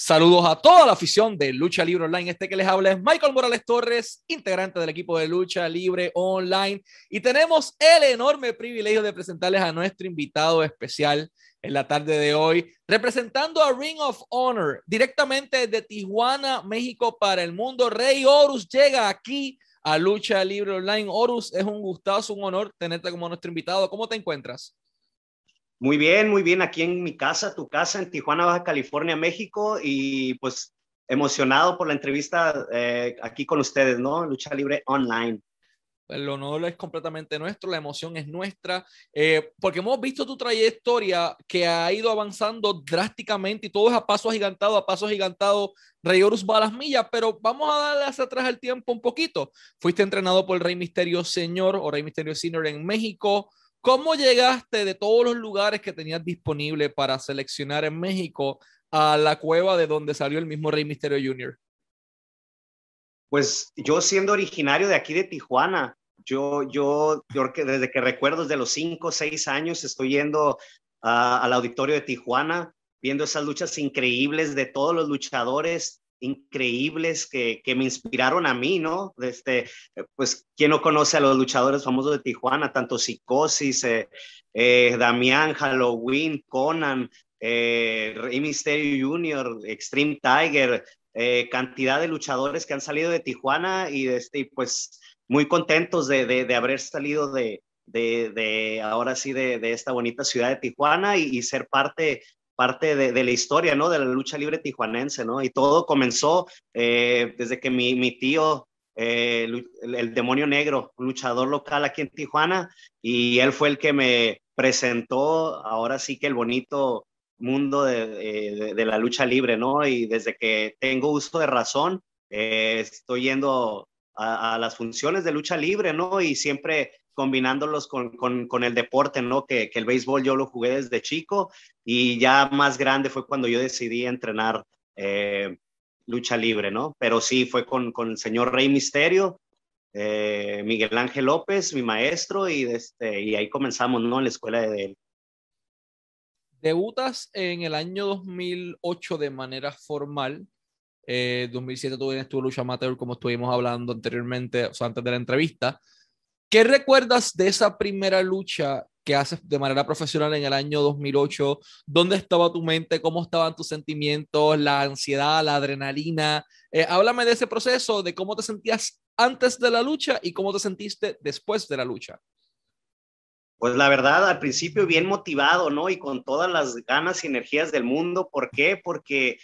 Saludos a toda la afición de Lucha Libre Online. Este que les habla es Michael Morales Torres, integrante del equipo de Lucha Libre Online. Y tenemos el enorme privilegio de presentarles a nuestro invitado especial en la tarde de hoy, representando a Ring of Honor directamente de Tijuana, México para el mundo. Rey Horus llega aquí a Lucha Libre Online. Horus, es un gustazo, un honor tenerte como nuestro invitado. ¿Cómo te encuentras? Muy bien, muy bien, aquí en mi casa, tu casa, en Tijuana, Baja California, México, y pues emocionado por la entrevista eh, aquí con ustedes, ¿no? Lucha Libre Online. El honor es completamente nuestro, la emoción es nuestra, eh, porque hemos visto tu trayectoria que ha ido avanzando drásticamente y todo es a paso agigantado, a paso agigantado. Rey Horus va a las millas, pero vamos a darle hacia atrás el tiempo un poquito. Fuiste entrenado por el Rey Misterio Señor o Rey Misterio Senior en México. ¿Cómo llegaste de todos los lugares que tenías disponible para seleccionar en México a la cueva de donde salió el mismo Rey Misterio Jr.? Pues yo siendo originario de aquí de Tijuana, yo, yo, yo desde que recuerdo, desde los cinco o seis años, estoy yendo al auditorio de Tijuana, viendo esas luchas increíbles de todos los luchadores increíbles que, que, me inspiraron a mí, ¿no? Este, pues, ¿quién no conoce a los luchadores famosos de Tijuana? Tanto Psicosis, eh, eh, Damián, Halloween, Conan, eh, Rey Mysterio Jr., Extreme Tiger, eh, cantidad de luchadores que han salido de Tijuana y, este, pues muy contentos de, de, de haber salido de, de, ahora sí de, esta bonita ciudad de Tijuana y, y ser parte parte de, la historia, ¿no? De la lucha libre tijuanense, ¿no? Y todo comenzó eh, desde que mi, tío, eh, el, demonio negro, luchador local aquí en Tijuana, y él fue el que me presentó ahora sí que el bonito mundo de, de la lucha libre, ¿no? Y desde que tengo uso de razón, eh, estoy yendo a, a, las funciones de lucha libre, ¿no? Y siempre combinándolos con, con, con el deporte, ¿no? Que, que, el béisbol yo lo jugué desde chico y ya más grande fue cuando yo decidí entrenar eh, lucha libre, ¿no? Pero sí, fue con, con el señor Rey Misterio, eh, Miguel Ángel López, mi maestro, y, este, y ahí comenzamos, ¿no? En la escuela de él. Debutas en el año 2008 de manera formal. Eh, 2007 tú vienes tu lucha amateur, como estuvimos hablando anteriormente, o sea, antes de la entrevista. ¿Qué recuerdas de esa primera lucha que haces de manera profesional en el año 2008? ¿Dónde estaba tu mente? ¿Cómo estaban tus sentimientos? ¿La ansiedad? ¿La adrenalina? Eh, háblame de ese proceso, de cómo te sentías antes de la lucha y cómo te sentiste después de la lucha. Pues la verdad, al principio bien motivado, ¿no? Y con todas las ganas y energías del mundo. ¿Por qué? Porque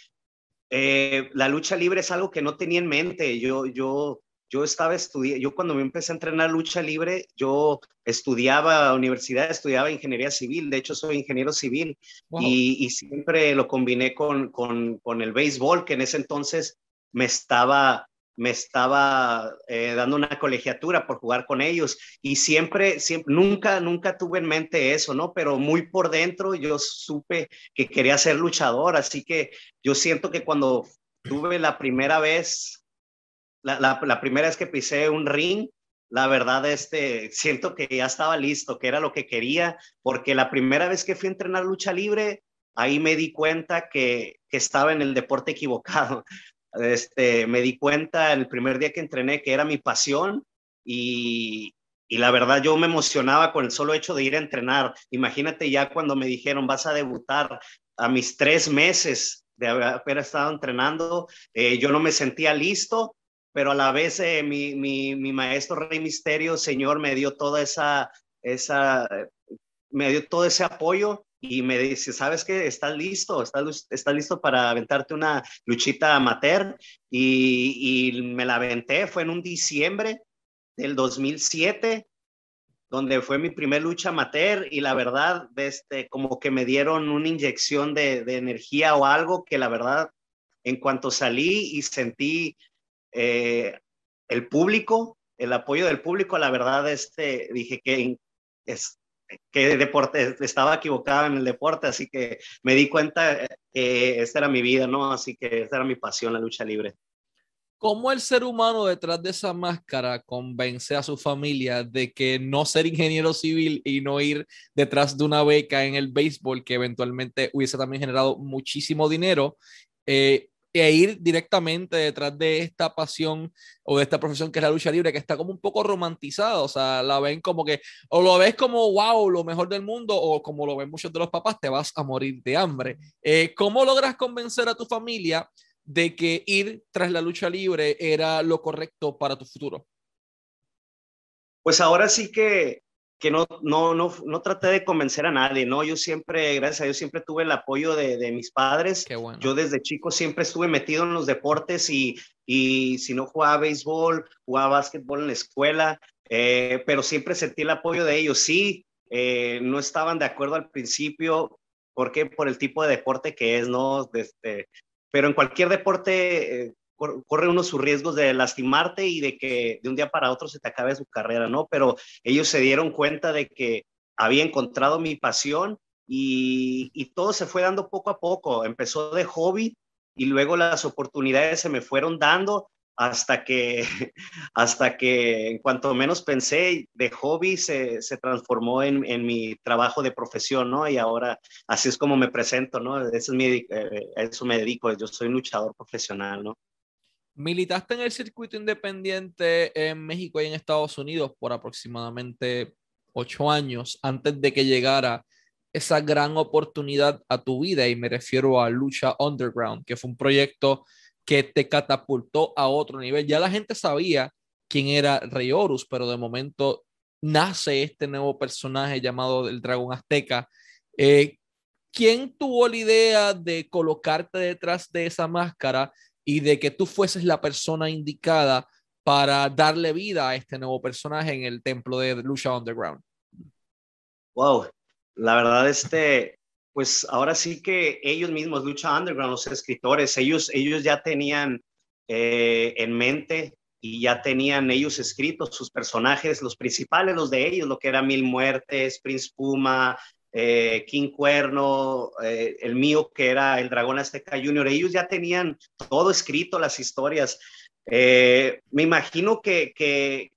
eh, la lucha libre es algo que no tenía en mente. Yo, yo yo estaba estudiando, yo cuando me empecé a entrenar lucha libre, yo estudiaba universidad, estudiaba ingeniería civil, de hecho soy ingeniero civil wow. y, y, siempre lo combiné con, con, con, el béisbol, que en ese entonces me estaba, me estaba eh, dando una colegiatura por jugar con ellos y siempre, siempre, nunca, nunca tuve en mente eso, ¿no? Pero muy por dentro yo supe que quería ser luchador, así que yo siento que cuando tuve la primera vez la, la, primera vez que pisé un ring, la verdad, este, siento que ya estaba listo, que era lo que quería, porque la primera vez que fui a entrenar lucha libre, ahí me di cuenta que, que estaba en el deporte equivocado. Este, me di cuenta el primer día que entrené que era mi pasión y, y la verdad yo me emocionaba con el solo hecho de ir a entrenar. Imagínate ya cuando me dijeron vas a debutar a mis tres meses de haber estado entrenando, eh, yo no me sentía listo, pero a la vez eh, mi, mi, mi, maestro Rey Misterio, Señor, me dio toda esa, esa, me dio todo ese apoyo y me dice, ¿sabes qué? ¿Estás listo? ¿Estás, estás listo para aventarte una luchita amateur? Y, y me la aventé, fue en un diciembre del 2007, donde fue mi primer lucha amateur y la verdad, este, como que me dieron una inyección de, de energía o algo que la verdad, en cuanto salí y sentí eh, el público, el apoyo del público, la verdad, este, dije que es que deporte, estaba equivocado en el deporte, así que me di cuenta que esta era mi vida, ¿no? Así que esta era mi pasión, la lucha libre. ¿Cómo el ser humano detrás de esa máscara convence a su familia de que no ser ingeniero civil y no ir detrás de una beca en el béisbol que eventualmente hubiese también generado muchísimo dinero eh, e ir directamente detrás de esta pasión o de esta profesión que es la lucha libre, que está como un poco romantizada, o sea, la ven como que, o lo ves como, wow, lo mejor del mundo, o como lo ven muchos de los papás, te vas a morir de hambre. Eh, ¿Cómo logras convencer a tu familia de que ir tras la lucha libre era lo correcto para tu futuro? Pues ahora sí que que no, no, no, no traté de convencer a nadie, ¿no? Yo siempre, gracias a Dios, siempre tuve el apoyo de, de mis padres. Yo desde chico siempre estuve metido en los deportes y, y si no jugaba béisbol, jugaba básquetbol en la escuela, eh, pero siempre sentí el apoyo de ellos. Sí, eh, no estaban de acuerdo al principio, porque por el tipo de deporte que es, ¿no? Desde, pero en cualquier deporte eh, corre uno sus riesgos de lastimarte y de que de un día para otro se te acabe su carrera, ¿no? Pero ellos se dieron cuenta de que había encontrado mi pasión y, y todo se fue dando poco a poco. Empezó de hobby y luego las oportunidades se me fueron dando hasta que, hasta que en cuanto menos pensé, de hobby se, se transformó en, en, mi trabajo de profesión, ¿no? Y ahora así es como me presento, ¿no? Eso, es mi, eh, eso me dedico, yo soy luchador profesional, ¿no? Militaste en el circuito independiente en México y en Estados Unidos por aproximadamente ocho años antes de que llegara esa gran oportunidad a tu vida y me refiero a Lucha Underground, que fue un proyecto que te catapultó a otro nivel. Ya la gente sabía quién era Rey Horus, pero de momento nace este nuevo personaje llamado el Dragón Azteca. Eh, ¿Quién tuvo la idea de colocarte detrás de esa máscara y de que tú fueses la persona indicada para darle vida a este nuevo personaje en el templo de Lucha Underground? Wow, la verdad, este, pues ahora sí que ellos mismos, Lucha Underground, los escritores, ellos, ellos ya tenían eh, en mente y ya tenían ellos escritos sus personajes, los principales, los de ellos, lo que era Mil Muertes, Prince Puma, eh, King Cuerno, eh, el mío que era el Dragón Azteca Junior, ellos ya tenían todo escrito, las historias. Eh, me imagino que, que,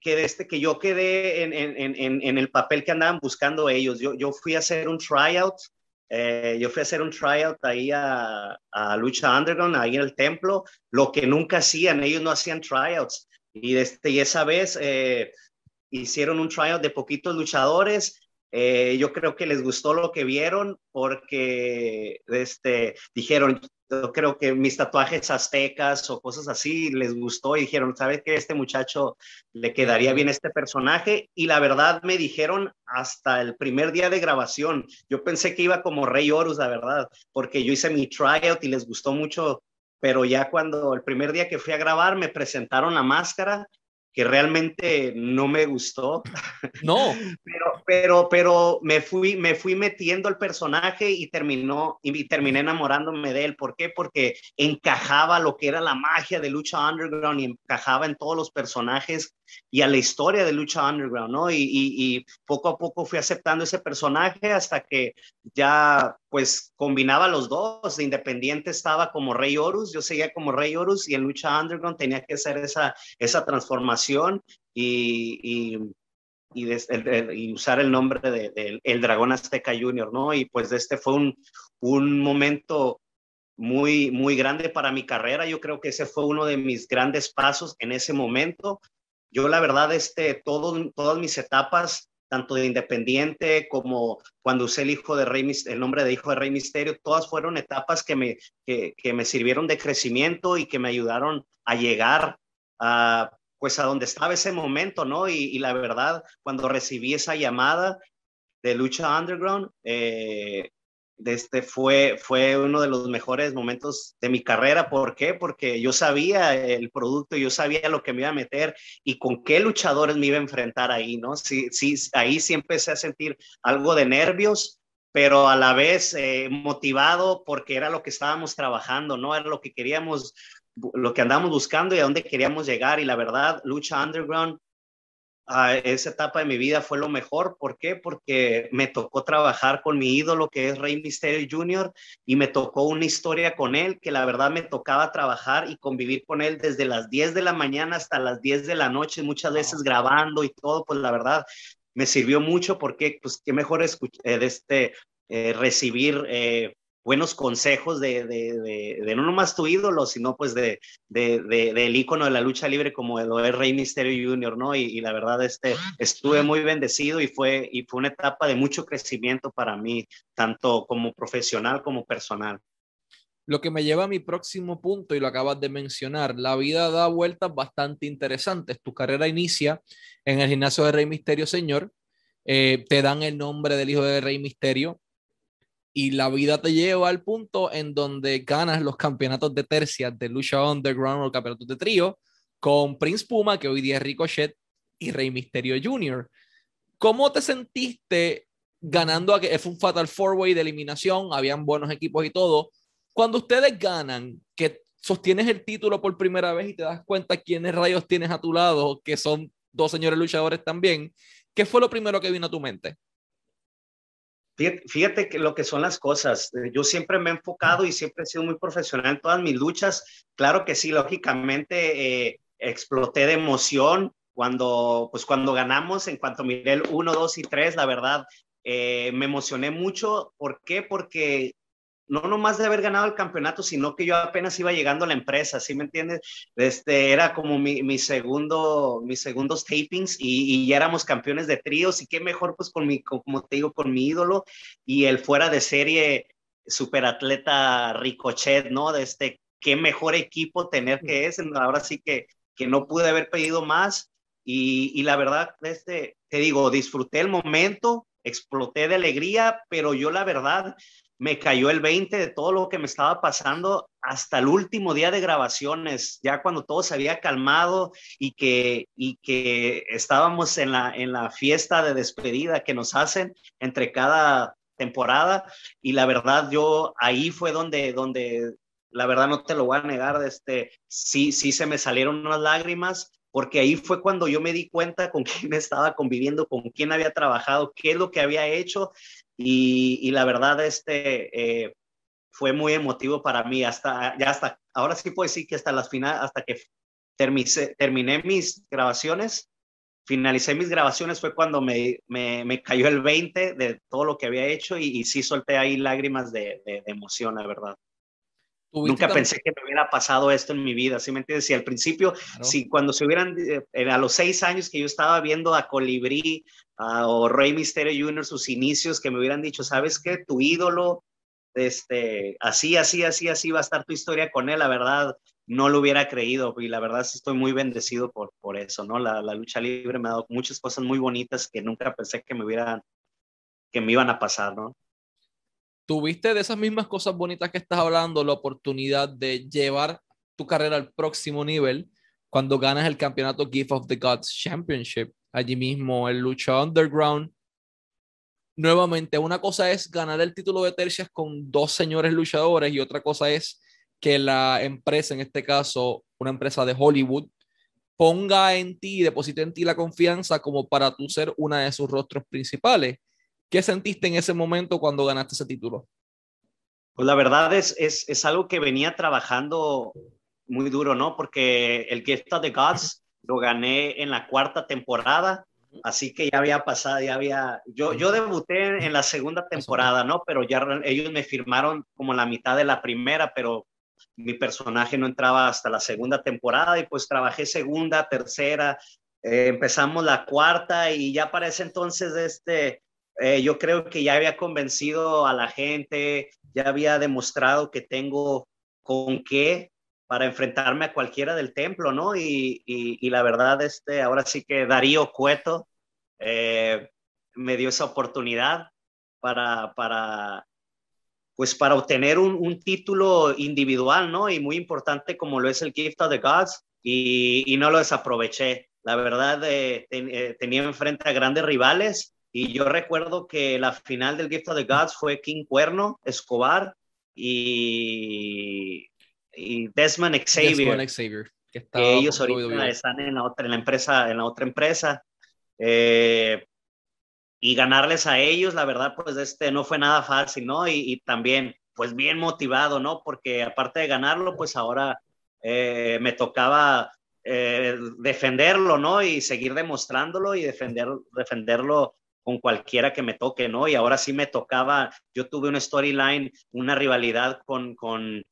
que, este, que yo quedé en, en, en, el papel que andaban buscando ellos. Yo, yo fui a hacer un tryout, yo fui a hacer un tryout ahí a, a, Lucha Underground, ahí en el templo, lo que nunca hacían, ellos no hacían tryouts. Y, este, y esa vez hicieron un tryout de poquitos luchadores eh, yo creo que les gustó lo que vieron porque este, dijeron, yo creo que mis tatuajes aztecas o cosas así les gustó y dijeron, ¿sabes que este muchacho le quedaría bien este personaje? Y la verdad me dijeron hasta el primer día de grabación, yo pensé que iba como Rey Horus, la verdad, porque yo hice mi tryout y les gustó mucho, pero ya cuando el primer día que fui a grabar me presentaron la máscara que realmente no me gustó. No. pero, pero, pero me fui, me fui metiendo el personaje y terminó, y terminé enamorándome de él. ¿Por qué? Porque encajaba lo que era la magia de Lucha Underground y encajaba en todos los personajes y a la historia de Lucha Underground, ¿no? Y, y, poco a poco fui aceptando ese personaje hasta que ya pues combinaba los dos. De Independiente estaba como Rey Horus, yo seguía como Rey Horus y en Lucha Underground tenía que hacer esa, esa transformación y, y y, usar el nombre de, de, el Dragón Azteca Junior, ¿no? Y pues este fue un, un momento muy, muy grande para mi carrera. Yo creo que ese fue uno de mis grandes pasos en ese momento. Yo la verdad, este, todo, todas mis etapas, tanto de Independiente como cuando usé el, hijo de Rey, el nombre de Hijo de Rey Misterio, todas fueron etapas que me, que, que me sirvieron de crecimiento y que me ayudaron a llegar a, pues a donde estaba ese momento, ¿no? Y, y la verdad, cuando recibí esa llamada de Lucha Underground, eh, este fue, fue uno de los mejores momentos de mi carrera. ¿Por qué? Porque yo sabía el producto, yo sabía lo que me iba a meter y con qué luchadores me iba a enfrentar ahí, ¿no? Sí, sí, ahí sí empecé a sentir algo de nervios, pero a la vez eh, motivado porque era lo que estábamos trabajando, ¿no? Era lo que queríamos, lo que andamos buscando y a dónde queríamos llegar. Y la verdad, Lucha Underground esa etapa de mi vida fue lo mejor. ¿Por qué? Porque me tocó trabajar con mi ídolo que es Rey Mysterio Jr. y me tocó una historia con él que la verdad me tocaba trabajar y convivir con él desde las 10 de la mañana hasta las 10 de la noche, muchas veces grabando y todo, pues la verdad me sirvió mucho porque pues qué mejor escuchar, eh, este, eh, recibir eh, buenos consejos de, de, de, no nomás tu ídolo, sino pues de, del ícono de la lucha libre como lo es Rey Misterio Jr., ¿no? Y, la verdad, este, estuve muy bendecido y fue, y fue una etapa de mucho crecimiento para mí, tanto como profesional como personal. Lo que me lleva a mi próximo punto, y lo acabas de mencionar, la vida da vueltas bastante interesantes. Tu carrera inicia en el gimnasio de Rey Misterio Señor, eh, te dan el nombre del hijo de Rey Misterio, y la vida te lleva al punto en donde ganas los campeonatos de tercias de lucha underground o campeonatos de trío con Prince Puma, que hoy día es Ricochet, y Rey Misterio Jr. ¿Cómo te sentiste ganando? A que fue un Fatal Four Way de eliminación, habían buenos equipos y todo. Cuando ustedes ganan, que sostienes el título por primera vez y te das cuenta quiénes rayos tienes a tu lado, que son dos señores luchadores también, ¿qué fue lo primero que vino a tu mente? Fíjate, que lo que son las cosas. Eh, yo siempre me he enfocado y siempre he sido muy profesional en todas mis luchas. Claro que sí, lógicamente eh, exploté de emoción cuando, pues cuando ganamos, en cuanto miré el 1, 2 y 3, la verdad, eh, me emocioné mucho. ¿Por qué? Porque no nomás de haber ganado el campeonato, sino que yo apenas iba llegando a la empresa, ¿sí me entiendes? Este, era como mi, mi segundo, mis segundos tapings y, ya éramos campeones de tríos y qué mejor pues con mi, como te digo, con mi ídolo y el fuera de serie superatleta Ricochet, ¿no? De este, qué mejor equipo tener que es, ahora sí que, que no pude haber pedido más y, y la verdad, este, te digo, disfruté el momento, exploté de alegría, pero yo la verdad me cayó el 20 de todo lo que me estaba pasando hasta el último día de grabaciones, ya cuando todo se había calmado y que, y que estábamos en la, en la fiesta de despedida que nos hacen entre cada temporada. Y la verdad, yo ahí fue donde, donde la verdad no te lo voy a negar, este, sí, sí se me salieron unas lágrimas porque ahí fue cuando yo me di cuenta con quién estaba conviviendo, con quién había trabajado, qué es lo que había hecho y, la verdad, este, eh, fue muy emotivo para mí. Hasta, ya hasta, ahora sí puedo decir que hasta las final, hasta que terminé, terminé mis grabaciones, finalicé mis grabaciones fue cuando me, me, me, cayó el 20 de todo lo que había hecho y, sí solté ahí lágrimas de, de, emoción, la verdad. Nunca pensé que me hubiera pasado esto en mi vida, ¿sí me entiendes? Si al principio, si cuando se hubieran, eh, a los seis años que yo estaba viendo a Colibrí, o Rey Misterio Jr., sus inicios, que me hubieran dicho, ¿sabes qué? Tu ídolo, este, así, así, así, así va a estar tu historia con él, la verdad, no lo hubiera creído y la verdad sí estoy muy bendecido por, por eso, ¿no? La, la lucha libre me ha dado muchas cosas muy bonitas que nunca pensé que me hubieran, que me iban a pasar, ¿no? ¿Tuviste de esas mismas cosas bonitas que estás hablando la oportunidad de llevar tu carrera al próximo nivel cuando ganas el campeonato Gift of the Gods Championship? allí mismo el Lucha Underground. Nuevamente, una cosa es ganar el título de tercias con dos señores luchadores y otra cosa es que la empresa, en este caso una empresa de Hollywood, ponga en ti, deposite en ti la confianza como para tú ser una de sus rostros principales. ¿Qué sentiste en ese momento cuando ganaste ese título? Pues la verdad es, es, es algo que venía trabajando muy duro, ¿no? Porque el Gift of the Gods lo gané en la cuarta temporada, así que ya había pasado, ya había, yo, yo debuté en la segunda temporada, ¿no? Pero ya ellos me firmaron como la mitad de la primera, pero mi personaje no entraba hasta la segunda temporada y pues trabajé segunda, tercera, eh, empezamos la cuarta y ya para ese entonces este, eh, yo creo que ya había convencido a la gente, ya había demostrado que tengo con qué para enfrentarme a cualquiera del templo, ¿no? Y, y, la verdad, este, ahora sí que Darío Cueto eh, me dio esa oportunidad para, para, pues para obtener un, un, título individual, ¿no? Y muy importante como lo es el Gift of the Gods, y, y no lo desaproveché. La verdad, eh, eh, tenía enfrente a grandes rivales, y yo recuerdo que la final del Gift of the Gods fue King Cuerno, Escobar, y y Desmond Xavier. que, ellos ahorita están en la otra, en la empresa, en la otra empresa. Eh, y ganarles a ellos, la verdad, pues este no fue nada fácil, ¿no? Y, también, pues bien motivado, ¿no? Porque aparte de ganarlo, pues ahora eh, me tocaba eh, defenderlo, ¿no? Y seguir demostrándolo y defender, defenderlo con cualquiera que me toque, ¿no? Y ahora sí me tocaba, yo tuve una storyline, una rivalidad con, con,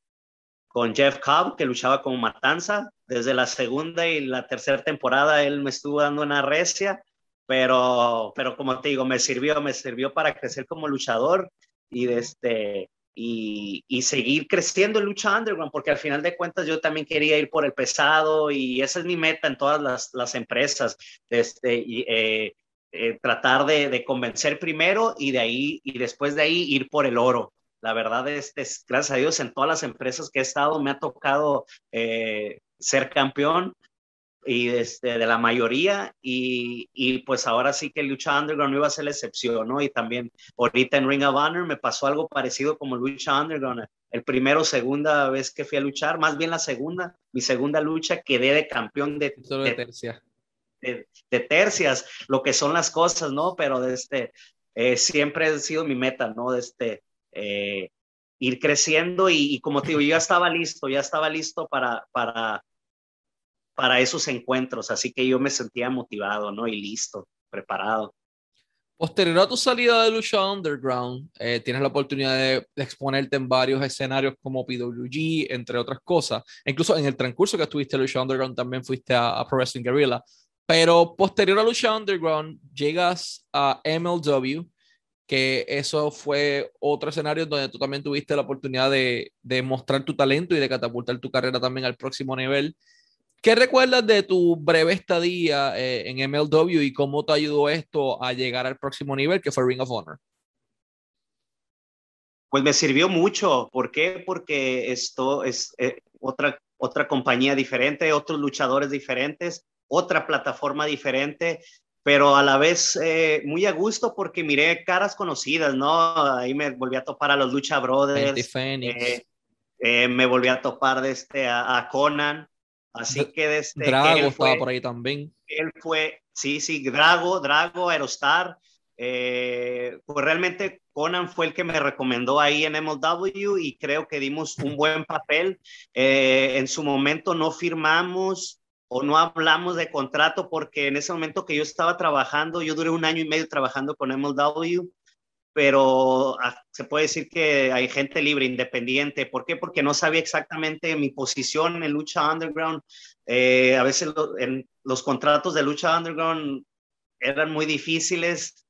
con Jeff Cobb, que luchaba como Matanza. Desde la segunda y la tercera temporada él me estuvo dando una recia, pero, pero como te digo, me sirvió, me sirvió para crecer como luchador y, este, y, y, seguir creciendo en lucha underground, porque al final de cuentas yo también quería ir por el pesado y esa es mi meta en todas las, las empresas, este, y, eh, eh, tratar de, de, convencer primero y de ahí, y después de ahí ir por el oro. La verdad es, es gracias a Dios, en todas las empresas que he estado me ha tocado eh, ser campeón y este, de la mayoría y, y, pues ahora sí que Lucha Underground no iba a ser la excepción, ¿no? Y también ahorita en Ring of Honor me pasó algo parecido como Lucha Underground. El primero, segunda vez que fui a luchar, más bien la segunda, mi segunda lucha, quedé de campeón de, de, de tercia. De, de, tercias, lo que son las cosas, ¿no? Pero de este, eh, siempre ha sido mi meta, ¿no? De este, eh, ir creciendo y, como te digo, yo ya estaba listo, ya estaba listo para, para para esos encuentros, así que yo me sentía motivado, ¿no? Y listo, preparado. Posterior a tu salida de Lucha Underground, eh, tienes la oportunidad de, de, exponerte en varios escenarios como PWG, entre otras cosas. Incluso en el transcurso que estuviste en Lucha Underground también fuiste a, a Pro Wrestling Guerrilla. Pero posterior a Lucha Underground, llegas a MLW, que eso fue otro escenario donde tú también tuviste la oportunidad de, de mostrar tu talento y de catapultar tu carrera también al próximo nivel. ¿Qué recuerdas de tu breve estadía eh, en MLW y cómo te ayudó esto a llegar al próximo nivel que fue Ring of Honor? Pues me sirvió mucho. ¿Por qué? Porque esto es eh, otra, otra compañía diferente, otros luchadores diferentes, otra plataforma diferente, pero a la vez eh, muy a gusto porque miré caras conocidas, ¿no? Ahí me volví a topar a los Lucha Brothers. Eh, eh, me volví a topar de este, a, a Conan. Así que desde Drago que estaba por ahí también. Él fue, sí, sí, Drago, Drago, Aerostar. Eh, pues realmente Conan fue el que me recomendó ahí en MLW y creo que dimos un buen papel. Eh, en su momento no firmamos o no hablamos de contrato porque en ese momento que yo estaba trabajando, yo duré un año y medio trabajando con MLW pero ah, se puede decir que hay gente libre, independiente. ¿Por qué? Porque no sabía exactamente mi posición en lucha underground. Eh, a veces los contratos de lucha underground eran muy difíciles.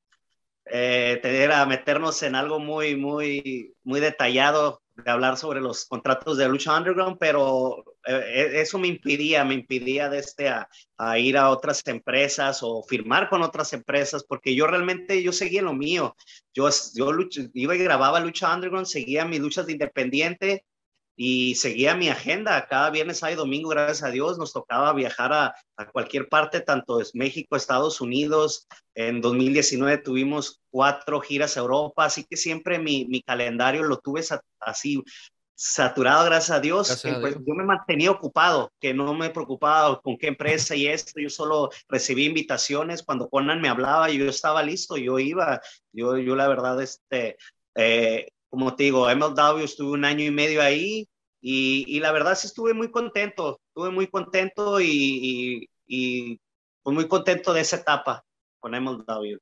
Eh, era meternos en algo muy, muy, muy detallado de hablar sobre los contratos de lucha underground, pero eh, eso me impidía, me impidía de este a, ir a otras empresas o firmar con otras empresas, porque yo realmente yo seguía lo mío. Yo, yo iba y grababa lucha underground, seguía mis luchas de independiente y seguía mi agenda. Cada viernes, sábado y domingo, gracias a Dios, nos tocaba viajar a, a cualquier parte, tanto es México, Estados Unidos. En 2019 tuvimos cuatro giras a Europa, así que siempre mi, mi calendario lo tuve así saturado, gracias a Dios. Gracias a pues, Dios. yo me mantenía ocupado, que no me preocupaba con qué empresa y esto. Yo solo recibí invitaciones. Cuando Conan me hablaba, yo estaba listo, yo iba. Yo, yo la verdad, este, eh, como te digo, MLW estuve un año y medio ahí y, y la verdad sí estuve muy contento, estuve muy contento y, y, y pues muy contento de esa etapa con MLW.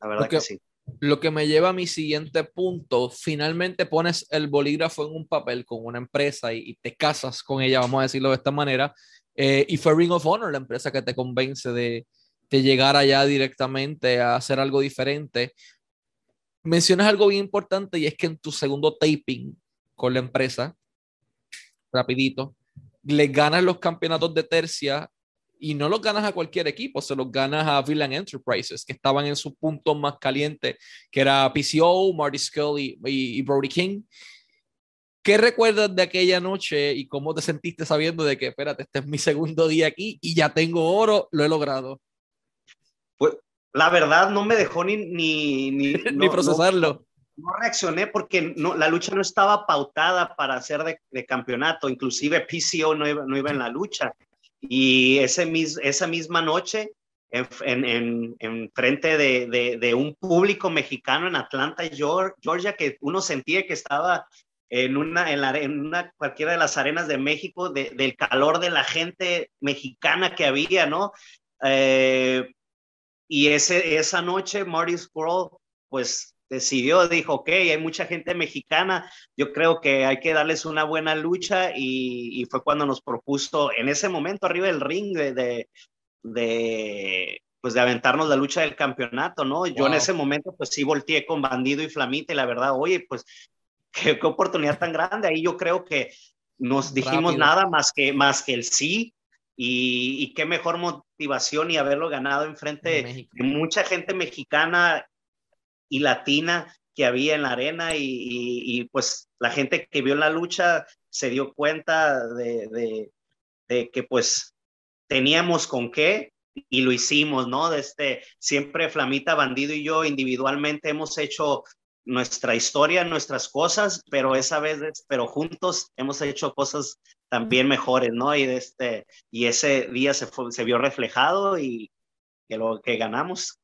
La verdad Porque, que sí. Lo que me lleva a mi siguiente punto, finalmente pones el bolígrafo en un papel con una empresa y, y te casas con ella, vamos a decirlo de esta manera, eh, y fue Ring of Honor la empresa que te convence de, de llegar allá directamente a hacer algo diferente mencionas algo bien importante y es que en tu segundo taping con la empresa, rapidito, le ganas los campeonatos de tercia y no los ganas a cualquier equipo, se los ganas a Villain Enterprises, que estaban en su punto más caliente, que era PCO, Marty Scully y, y Brody King. ¿Qué recuerdas de aquella noche y cómo te sentiste sabiendo de que, espérate, este es mi segundo día aquí y ya tengo oro, lo he logrado? La verdad no me dejó ni ni ni, ni no, procesarlo. No, no, reaccioné porque no, la lucha no estaba pautada para ser de, de campeonato, inclusive PCO no iba, no iba, en la lucha. Y ese mis, esa misma noche, en, en, en frente de, de, de, un público mexicano en Atlanta, Georgia, que uno sentía que estaba en una, en, la, en una cualquiera de las arenas de México, de, del calor de la gente mexicana que había, ¿no? Eh, y ese, esa noche Marty Squirrel, pues decidió, dijo, ok, hay mucha gente mexicana, yo creo que hay que darles una buena lucha y, fue cuando nos propuso en ese momento arriba del ring de, de, pues de aventarnos la lucha del campeonato, ¿no? Yo en ese momento pues sí volteé con Bandido y Flamita y la verdad, oye, pues qué, oportunidad tan grande, ahí yo creo que nos dijimos nada más que, más que el sí y, qué mejor motivación y haberlo ganado enfrente de mucha gente mexicana y latina que había en la arena y, pues la gente que vio la lucha se dio cuenta de, que pues teníamos con qué y lo hicimos, ¿no? Este, siempre Flamita Bandido y yo individualmente hemos hecho nuestra historia, nuestras cosas, pero esa vez, pero juntos hemos hecho cosas también mejores, ¿no? Y, este, y ese día se, se vio reflejado y que lo que ganamos.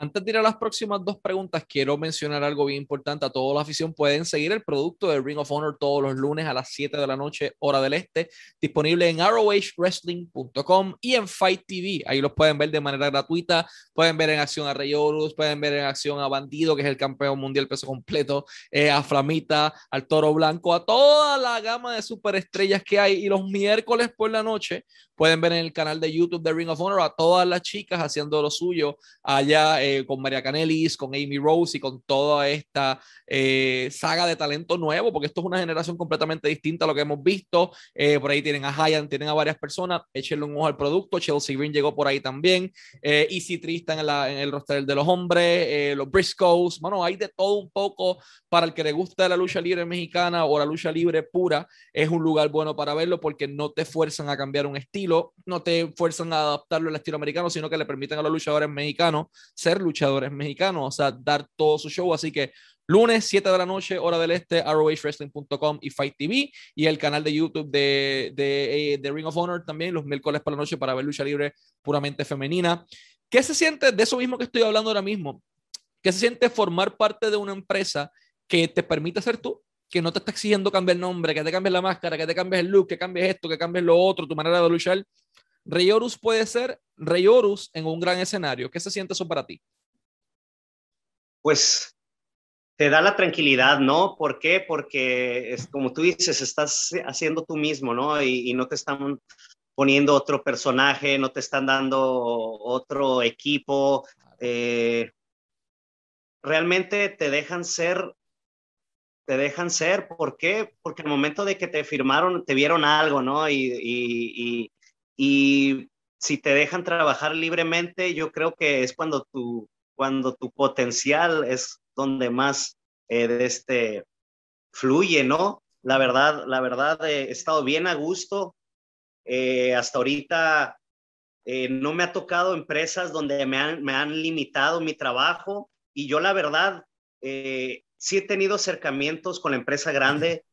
Antes de ir a las próximas dos preguntas, quiero mencionar algo bien importante. A toda la afición pueden seguir el producto de Ring of Honor todos los lunes a las 7 de la noche, hora del este, disponible en arrowwrestling.com y en Fight TV. Ahí los pueden ver de manera gratuita. Pueden ver en acción a Rey Horus, pueden ver en acción a Bandido, que es el campeón mundial peso completo, eh, a Flamita, al Toro Blanco, a toda la gama de superestrellas que hay. Y los miércoles por la noche pueden ver en el canal de YouTube de Ring of Honor a todas las chicas haciendo lo suyo allá. Con María Canelis, con Amy Rose y con toda esta eh, saga de talento nuevo, porque esto es una generación completamente distinta a lo que hemos visto. Eh, por ahí tienen a Hyan, tienen a varias personas, échenle un ojo al producto. Chelsea Green llegó por ahí también. Easy Tristan en, en, el roster de los hombres, los Briscoes. Bueno, hay de todo un poco para el que le gusta la lucha libre mexicana o la lucha libre pura. Es un lugar bueno para verlo porque no te fuerzan a cambiar un estilo, no te fuerzan a adaptarlo al estilo americano, sino que le permiten a los luchadores mexicanos ser luchadores mexicanos, o sea, dar todo su show. Así que lunes, 7 de la noche, hora del este, ROHWrestling.com y Fight TV y el canal de YouTube de, de, de, Ring of Honor también, los miércoles por la noche para ver lucha libre puramente femenina. ¿Qué se siente de eso mismo que estoy hablando ahora mismo? ¿Qué se siente formar parte de una empresa que te permite ser tú? Que no te está exigiendo cambiar el nombre, que te cambies la máscara, que te cambies el look, que cambies esto, que cambies lo otro, tu manera de luchar. Rey Horus puede ser Rey Horus en un gran escenario. ¿Qué se siente eso para ti? Pues te da la tranquilidad, ¿no? ¿Por qué? Porque es como tú dices, estás haciendo tú mismo, ¿no? Y, no te están poniendo otro personaje, no te están dando otro equipo. Eh, realmente te dejan ser, te dejan ser. ¿Por qué? Porque el momento de que te firmaron, te vieron algo, ¿no? y, y si te dejan trabajar libremente, yo creo que es cuando tu, cuando tu potencial es donde más eh, este, fluye, ¿no? La verdad, la verdad, eh, he estado bien a gusto. Eh, hasta ahorita no me ha tocado empresas donde me han, me han limitado mi trabajo y yo la verdad sí he tenido acercamientos con la empresa grande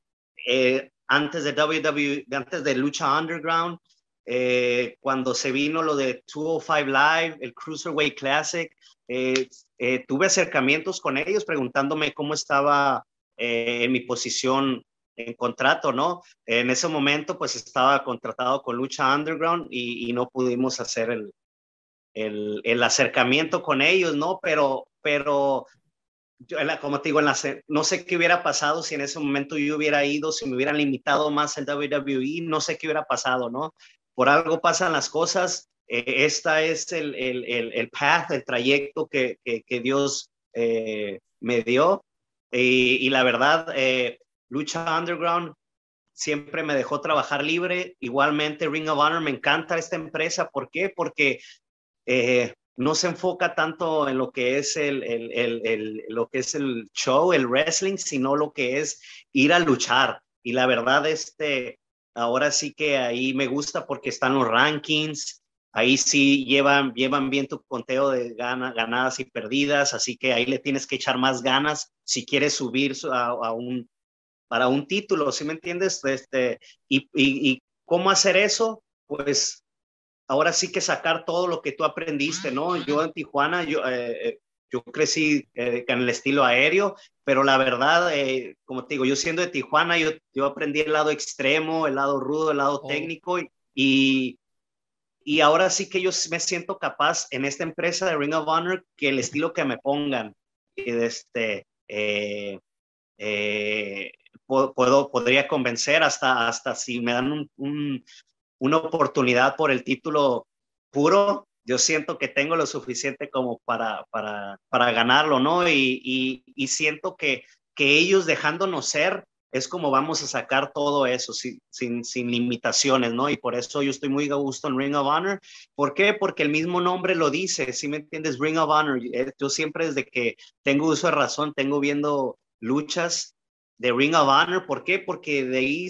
antes de WWE, antes de Lucha Underground eh, cuando se vino lo de 205 Live, el Cruiserweight Classic, eh, eh, tuve acercamientos con ellos preguntándome cómo estaba en mi posición en contrato, ¿no? En ese momento, pues estaba contratado con Lucha Underground y, no pudimos hacer el, el, el, acercamiento con ellos, ¿no? Pero, pero yo, como te digo, en la, no sé qué hubiera pasado si en ese momento yo hubiera ido, si me hubieran limitado más el WWE, no sé qué hubiera pasado, ¿no? Por algo pasan las cosas. Eh, esta es el, el, el, path, el trayecto que, que, Dios eh, me dio. Y, la verdad, eh, Lucha Underground siempre me dejó trabajar libre. Igualmente, Ring of Honor me encanta esta empresa. ¿Por qué? Porque no se enfoca tanto en lo que es el, el, el, lo que es el show, el wrestling, sino lo que es ir a luchar. Y la verdad, este, Ahora sí que ahí me gusta porque están los rankings, ahí sí llevan, llevan bien tu conteo de ganadas y perdidas, así que ahí le tienes que echar más ganas si quieres subir a, un, para un título, ¿sí me entiendes? Este, y, y, cómo hacer eso? Pues ahora sí que sacar todo lo que tú aprendiste, ¿no? Yo en Tijuana, yo, eh, eh, yo crecí eh, en el estilo aéreo, pero la verdad, eh, como te digo, yo siendo de Tijuana, yo, yo aprendí el lado extremo, el lado rudo, el lado oh. técnico y, y ahora sí que yo me siento capaz en esta empresa de Ring of Honor que el estilo que me pongan, este, eh, eh, puedo, podría convencer hasta, hasta si me dan una oportunidad por el título puro, yo siento que tengo lo suficiente como para, para, para ganarlo, ¿no? Y, y, siento que, que ellos dejándonos ser es como vamos a sacar todo eso sin, sin, sin, limitaciones, ¿no? Y por eso yo estoy muy a gusto en Ring of Honor. ¿Por qué? Porque el mismo nombre lo dice, si me entiendes? Ring of Honor. Eh, yo siempre desde que tengo uso de razón, tengo viendo luchas de Ring of Honor. ¿Por qué? Porque de ahí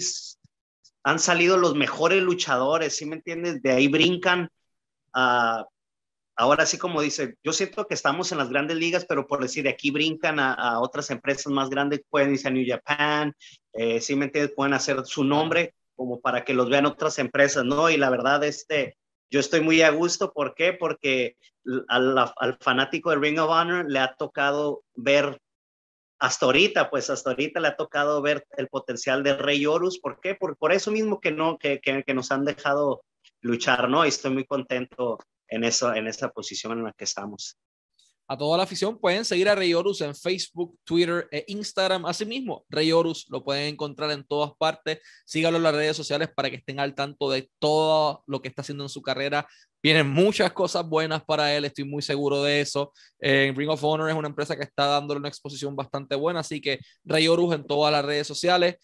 han salido los mejores luchadores, ¿sí me entiendes? De ahí brincan a ahora sí como dice, yo siento que estamos en las grandes ligas, pero por decir, de aquí brincan a, otras empresas más grandes, pueden irse a New Japan, eh, sí me entiendes, pueden hacer su nombre como para que los vean otras empresas, ¿no? Y la verdad, este, yo estoy muy a gusto, ¿por qué? Porque al, fanático de Ring of Honor le ha tocado ver hasta ahorita, pues hasta ahorita le ha tocado ver el potencial de Rey Horus. ¿Por qué? Por, por eso mismo que no, que, que, nos han dejado luchar, ¿no? Y estoy muy contento en, eso, en esa posición en la que estamos. A toda la afición pueden seguir a Rey Horus en Facebook, Twitter e Instagram. Asimismo, Rey Horus lo pueden encontrar en todas partes. Síganlo en las redes sociales para que estén al tanto de todo lo que está haciendo en su carrera. Vienen muchas cosas buenas para él, estoy muy seguro de eso. Eh, Ring of Honor es una empresa que está dándole una exposición bastante buena, así que Rey Horus en todas las redes sociales.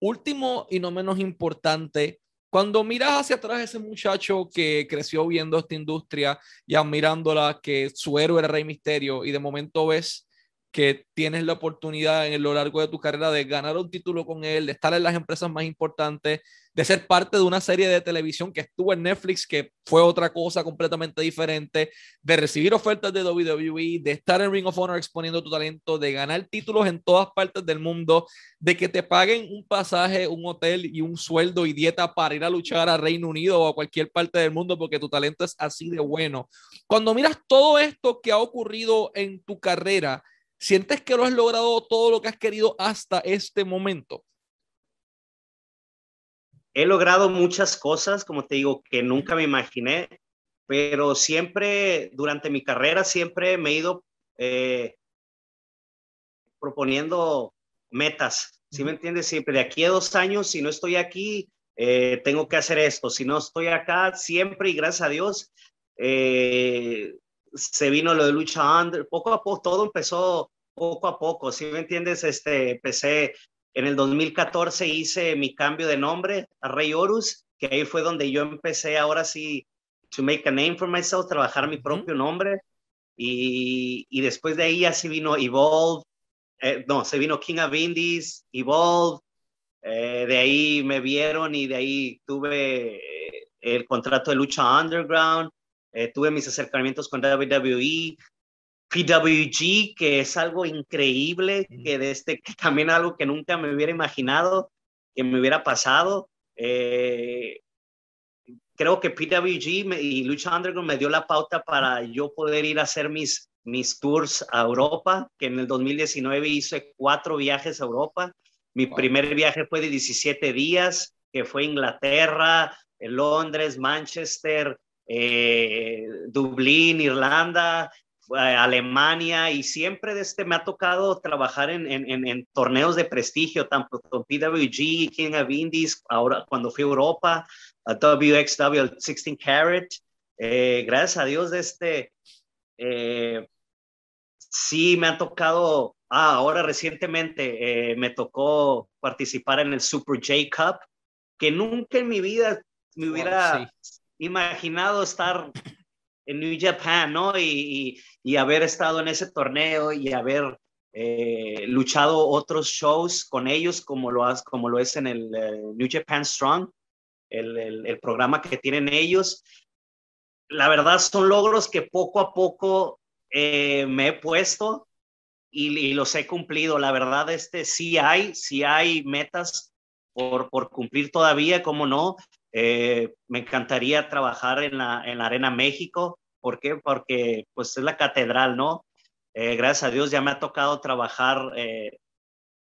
Último y no menos importante, cuando miras hacia atrás ese muchacho que creció viendo esta industria y admirándola, que su héroe era Rey Misterio, y de momento ves que tienes la oportunidad en lo largo de tu carrera de ganar un título con él, de estar en las empresas más importantes, de ser parte de una serie de televisión que estuvo en Netflix, que fue otra cosa completamente diferente, de recibir ofertas de WWE, de estar en Ring of Honor exponiendo tu talento, de ganar títulos en todas partes del mundo, de que te paguen un pasaje, un hotel y un sueldo y dieta para ir a luchar a Reino Unido o a cualquier parte del mundo porque tu talento es así de bueno. Cuando miras todo esto que ha ocurrido en tu carrera, ¿Sientes que lo has logrado todo lo que has querido hasta este momento? He logrado muchas cosas, como te digo, que nunca me imaginé, pero siempre, durante mi carrera, siempre me he ido eh, proponiendo metas. ¿Sí me entiendes? Siempre de aquí a dos años, si no estoy aquí, eh, tengo que hacer esto. Si no estoy acá, siempre y gracias a Dios, eh, se vino lo de lucha under, poco a poco, todo empezó poco a poco, si me entiendes? Este, empecé en el 2014, hice mi cambio de nombre a Rey Horus, que ahí fue donde yo empecé ahora sí to make a name for myself, trabajar mi propio nombre. Y, y, después de ahí así vino Evolve, eh, no, se vino King of Indies, Evolve, eh, de ahí me vieron y de ahí tuve el contrato de lucha underground, eh, tuve mis acercamientos con WWE, PWG, que es algo increíble, que, de este, que también algo que nunca me hubiera imaginado que me hubiera pasado. Eh, creo que PWG y Lucha Underground me dio la pauta para yo poder ir a hacer mis, mis tours a Europa, que en el 2019 hice cuatro viajes a Europa. Mi primer viaje fue de 17 días, que fue Inglaterra, Londres, Manchester, eh, Dublín, Irlanda, eh, Alemania y siempre de este me ha tocado trabajar en, en, en, torneos de prestigio, tanto con PWG, King of Indies, ahora cuando fui a Europa, a WXW, 16 Carat. Eh, gracias a Dios de este, eh, sí me ha tocado, ah, ahora recientemente me tocó participar en el Super J Cup, que nunca en mi vida me hubiera imaginado estar en New Japan, ¿no? Y, y, haber estado en ese torneo y haber eh, luchado otros shows con ellos, como lo, has, como lo es en el eh, New Japan Strong, el, el, programa que tienen ellos. La verdad son logros que poco a poco eh, me he puesto y, los he cumplido. La verdad, este sí hay, sí hay metas por, por cumplir todavía, como no. Eh, me encantaría trabajar en la, en la Arena México. ¿Por qué? Porque pues es la catedral, ¿no? Eh, gracias a Dios ya me ha tocado trabajar eh,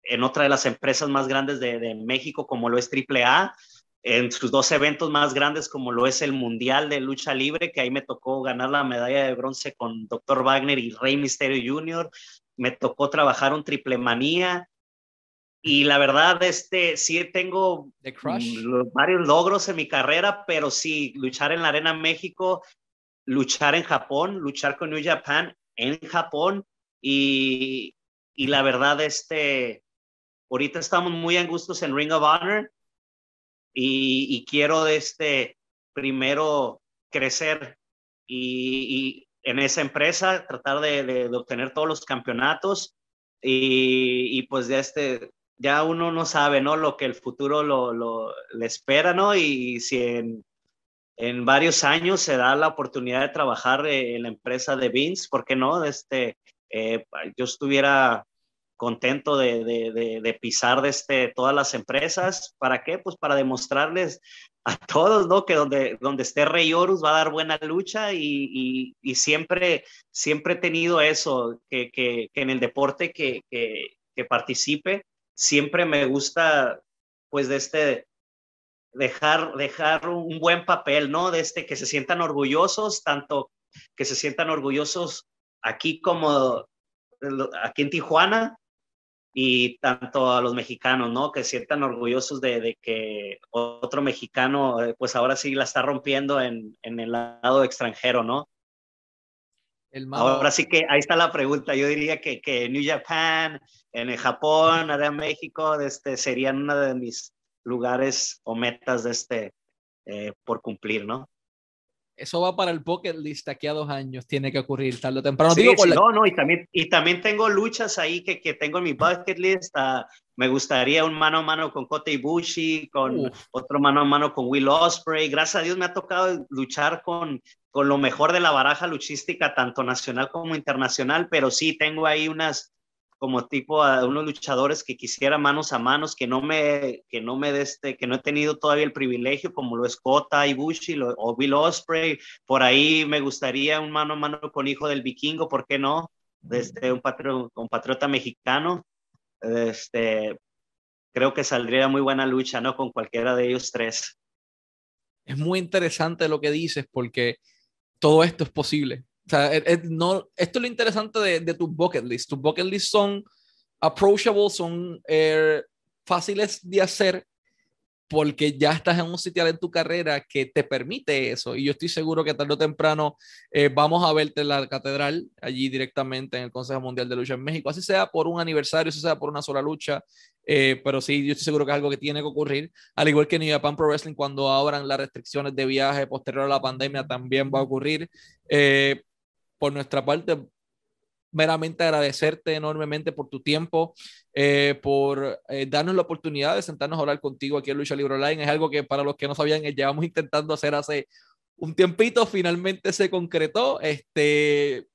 en otra de las empresas más grandes de, de, México, como lo es AAA. en sus dos eventos más grandes, como lo es el Mundial de Lucha Libre, que ahí me tocó ganar la medalla de bronce con Dr. Wagner y Rey Misterio Jr. Me tocó trabajar un triple manía. Y la verdad, este, sí tengo varios logros en mi carrera, pero sí, luchar en la Arena México, luchar en Japón, luchar con New Japan en Japón y, y la verdad, este, ahorita estamos muy angustos en Ring of Honor y, quiero este, primero crecer y, en esa empresa, tratar de, obtener todos los campeonatos y, pues ya, este, ya uno no sabe, ¿no? Lo que el futuro lo, lo le espera, ¿no? Y si en, en varios años se da la oportunidad de trabajar en la empresa de Vince, ¿por qué no? Este, eh, yo estuviera contento de, de, de, pisar de este, todas las empresas. ¿Para qué? Pues para demostrarles a todos, ¿no? Que donde, donde esté Rey Horus va a dar buena lucha y, y, siempre, siempre he tenido eso, que, que, que en el deporte que, que, participe, siempre me gusta, pues, de este, dejar, dejar un buen papel, ¿no? De este, que se sientan orgullosos, tanto que se sientan orgullosos aquí como aquí en Tijuana, y tanto a los mexicanos, ¿no? Que sientan orgullosos de, que otro mexicano, eh, pues ahora sí la está rompiendo en, en el lado extranjero, ¿no? Ahora sí que ahí está la pregunta. Yo diría que, que New Japan, en el Japón, en México, este, serían uno de mis lugares o metas de este, eh, por cumplir, ¿no? eso va para el bucket list aquí a dos años, tiene que ocurrir tarde o temprano. No, no, y también, y también tengo luchas ahí que, que tengo en mi bucket list. Ah, me gustaría un mano a mano con Kota Ibushi, con otro mano a mano con Will Osprey. Gracias a Dios me ha tocado luchar con, con lo mejor de la baraja luchística, tanto nacional como internacional, pero sí tengo ahí unas, como tipo a unos luchadores que quisiera manos a manos, que no me, que no me este, que no he tenido todavía el privilegio, como lo es Kota, Ibushi o Will Osprey. Por ahí me gustaría un mano a mano con Hijo del Vikingo, ¿por qué no? Este, un, un patriota mexicano. Este, creo que saldría muy buena lucha, ¿no? Con cualquiera de ellos tres. Es muy interesante lo que dices porque todo esto es posible. O sea, no, esto es lo interesante de, de tus bucket list. Tus bucket list son approachable, son eh, fáciles de hacer porque ya estás en un sitio en tu carrera que te permite eso. Y yo estoy seguro que tarde o temprano eh, vamos a verte en la catedral, allí directamente en el Consejo Mundial de Lucha en México, así sea por un aniversario, así sea por una sola lucha. Eh, pero sí, yo estoy seguro que es algo que tiene que ocurrir. Al igual que en Japan Pro Wrestling, cuando abran las restricciones de viaje posterior a la pandemia, también va a ocurrir por nuestra parte, meramente agradecerte enormemente por tu tiempo, eh, por eh, darnos la oportunidad de sentarnos a hablar contigo aquí en Lucha Libre Online. Es algo que para los que no sabían, eh, llevamos intentando hacer hace un tiempito, finalmente se concretó. Este,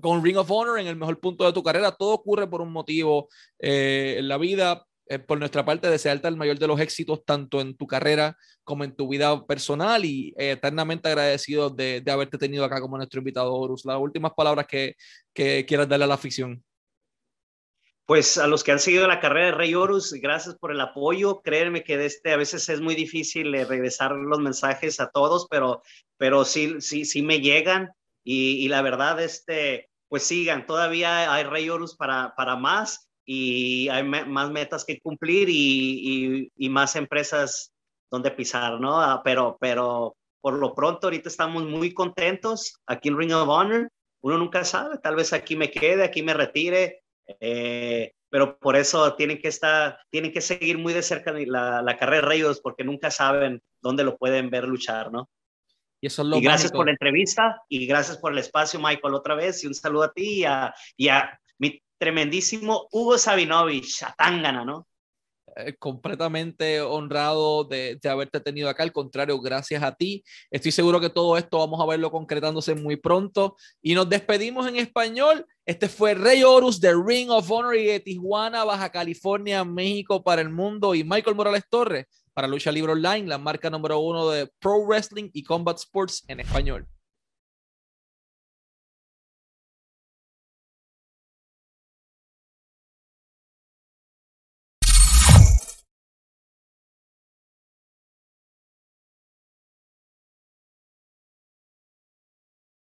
con Ring of Honor en el mejor punto de tu carrera, todo ocurre por un motivo en la vida. Eh, por nuestra parte, desearte el mayor de los éxitos, tanto en tu carrera como en tu vida personal y eh, eternamente agradecido de, de, haberte tenido acá como nuestro invitado, Horus. Las últimas palabras que, que quieras darle a la afición. Pues a los que han seguido la carrera de Rey Horus, gracias por el apoyo. Créanme que de este a veces es muy difícil eh, regresar los mensajes a todos, pero, pero sí, sí, sí me llegan y, y la verdad, este, pues sigan, todavía hay Rey Horus para, para más y hay más metas que cumplir y, y, más empresas donde pisar, ¿no? Ah, pero, pero por lo pronto ahorita estamos muy contentos aquí en Ring of Honor. Uno nunca sabe, tal vez aquí me quede, aquí me retire, eh, pero por eso tienen que estar, tienen que seguir muy de cerca la, la carrera de Reyes porque nunca saben dónde lo pueden ver luchar, ¿no? Y, eso es lo y gracias por la entrevista y gracias por el espacio, Michael, otra vez. Y un saludo a ti y a, y a tremendísimo Hugo Sabinovich, Tangana, ¿no? Eh, completamente honrado de, de, haberte tenido acá. Al contrario, gracias a ti. Estoy seguro que todo esto vamos a verlo concretándose muy pronto. Y nos despedimos en español. Este fue Rey Horus de Ring of Honor y de Tijuana, Baja California, México para el mundo. Y Michael Morales Torres para Lucha Libre Online, la marca número uno de Pro Wrestling y Combat Sports en español.